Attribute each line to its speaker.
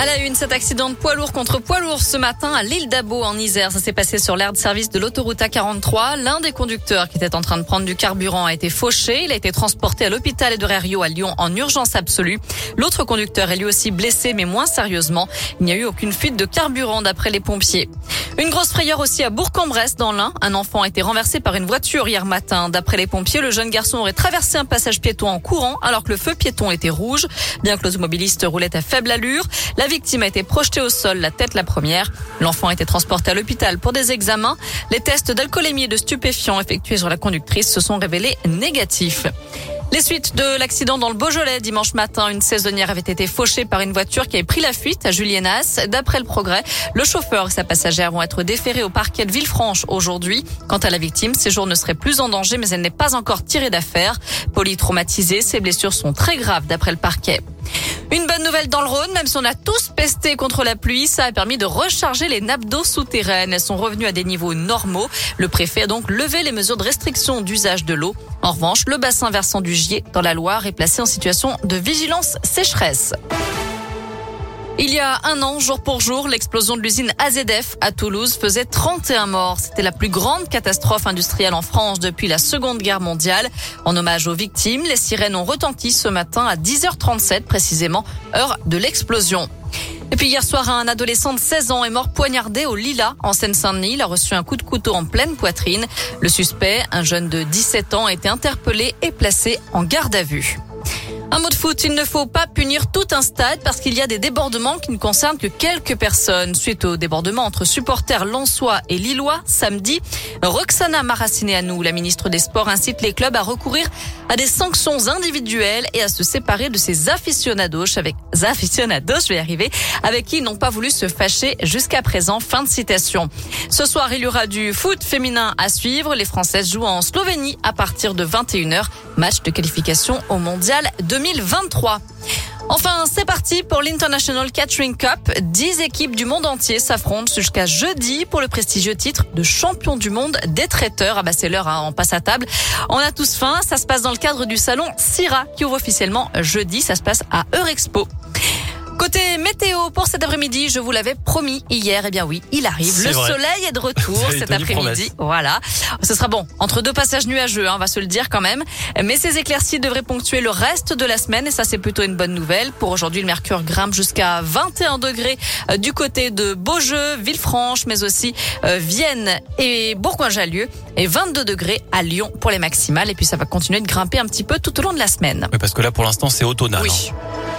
Speaker 1: À la une, cet accident de poids lourd contre poids lourd ce matin à l'île d'Abo en Isère. Ça s'est passé sur l'aire de service de l'autoroute A43. L'un des conducteurs qui était en train de prendre du carburant a été fauché. Il a été transporté à l'hôpital Rio à Lyon en urgence absolue. L'autre conducteur est lui aussi blessé mais moins sérieusement. Il n'y a eu aucune fuite de carburant d'après les pompiers. Une grosse frayeur aussi à Bourg-en-Bresse dans l'Ain. Un enfant a été renversé par une voiture hier matin. D'après les pompiers, le jeune garçon aurait traversé un passage piéton en courant alors que le feu piéton était rouge. Bien que l'automobiliste roulait à faible allure, victime a été projetée au sol, la tête la première. L'enfant a été transporté à l'hôpital pour des examens. Les tests d'alcoolémie et de stupéfiants effectués sur la conductrice se sont révélés négatifs. Les suites de l'accident dans le Beaujolais dimanche matin, une saisonnière avait été fauchée par une voiture qui avait pris la fuite à Julienas. D'après le progrès, le chauffeur et sa passagère vont être déférés au parquet de Villefranche aujourd'hui. Quant à la victime, ses jours ne seraient plus en danger, mais elle n'est pas encore tirée d'affaire. Polytraumatisée, ses blessures sont très graves d'après le parquet. Une bonne nouvelle dans le Rhône, même si on a tous pesté contre la pluie, ça a permis de recharger les nappes d'eau souterraines. Elles sont revenues à des niveaux normaux. Le préfet a donc levé les mesures de restriction d'usage de l'eau. En revanche, le bassin versant du Gier dans la Loire est placé en situation de vigilance sécheresse. Il y a un an, jour pour jour, l'explosion de l'usine AZF à Toulouse faisait 31 morts. C'était la plus grande catastrophe industrielle en France depuis la Seconde Guerre mondiale. En hommage aux victimes, les sirènes ont retenti ce matin à 10h37 précisément, heure de l'explosion. Et puis hier soir, un adolescent de 16 ans est mort poignardé au Lila, en Seine-Saint-Denis. Il a reçu un coup de couteau en pleine poitrine. Le suspect, un jeune de 17 ans, a été interpellé et placé en garde à vue. Un mot de foot, il ne faut pas punir tout un stade parce qu'il y a des débordements qui ne concernent que quelques personnes. Suite au débordement entre supporters lensois et lillois samedi, Roxana Maracineanu, la ministre des Sports, incite les clubs à recourir à des sanctions individuelles et à se séparer de ces aficionados avec aficionados, je vais y arriver, avec qui ils n'ont pas voulu se fâcher jusqu'à présent. Fin de citation. Ce soir, il y aura du foot féminin à suivre. Les Françaises jouent en Slovénie à partir de 21h. Match de qualification au mondial 2023. Enfin, c'est parti pour l'International Catering Cup. Dix équipes du monde entier s'affrontent jusqu'à jeudi pour le prestigieux titre de champion du monde des traiteurs. Ah bah c'est l'heure, hein, on passe à table. On a tous faim. Ça se passe dans le cadre du salon Syrah qui ouvre officiellement jeudi. Ça se passe à Eurexpo. Côté météo pour cet après-midi, je vous l'avais promis hier. Eh bien oui, il arrive. Le soleil est de retour cet après-midi. Voilà. Ce sera bon. Entre deux passages nuageux, hein, on va se le dire quand même. Mais ces éclaircies devraient ponctuer le reste de la semaine et ça c'est plutôt une bonne nouvelle. Pour aujourd'hui, le mercure grimpe jusqu'à 21 degrés euh, du côté de Beaujeu, Villefranche, mais aussi euh, Vienne et Bourgoin-Jallieu et 22 degrés à Lyon pour les maximales. Et puis ça va continuer de grimper un petit peu tout au long de la semaine.
Speaker 2: Oui, parce que là pour l'instant c'est automnal. Oui. Hein.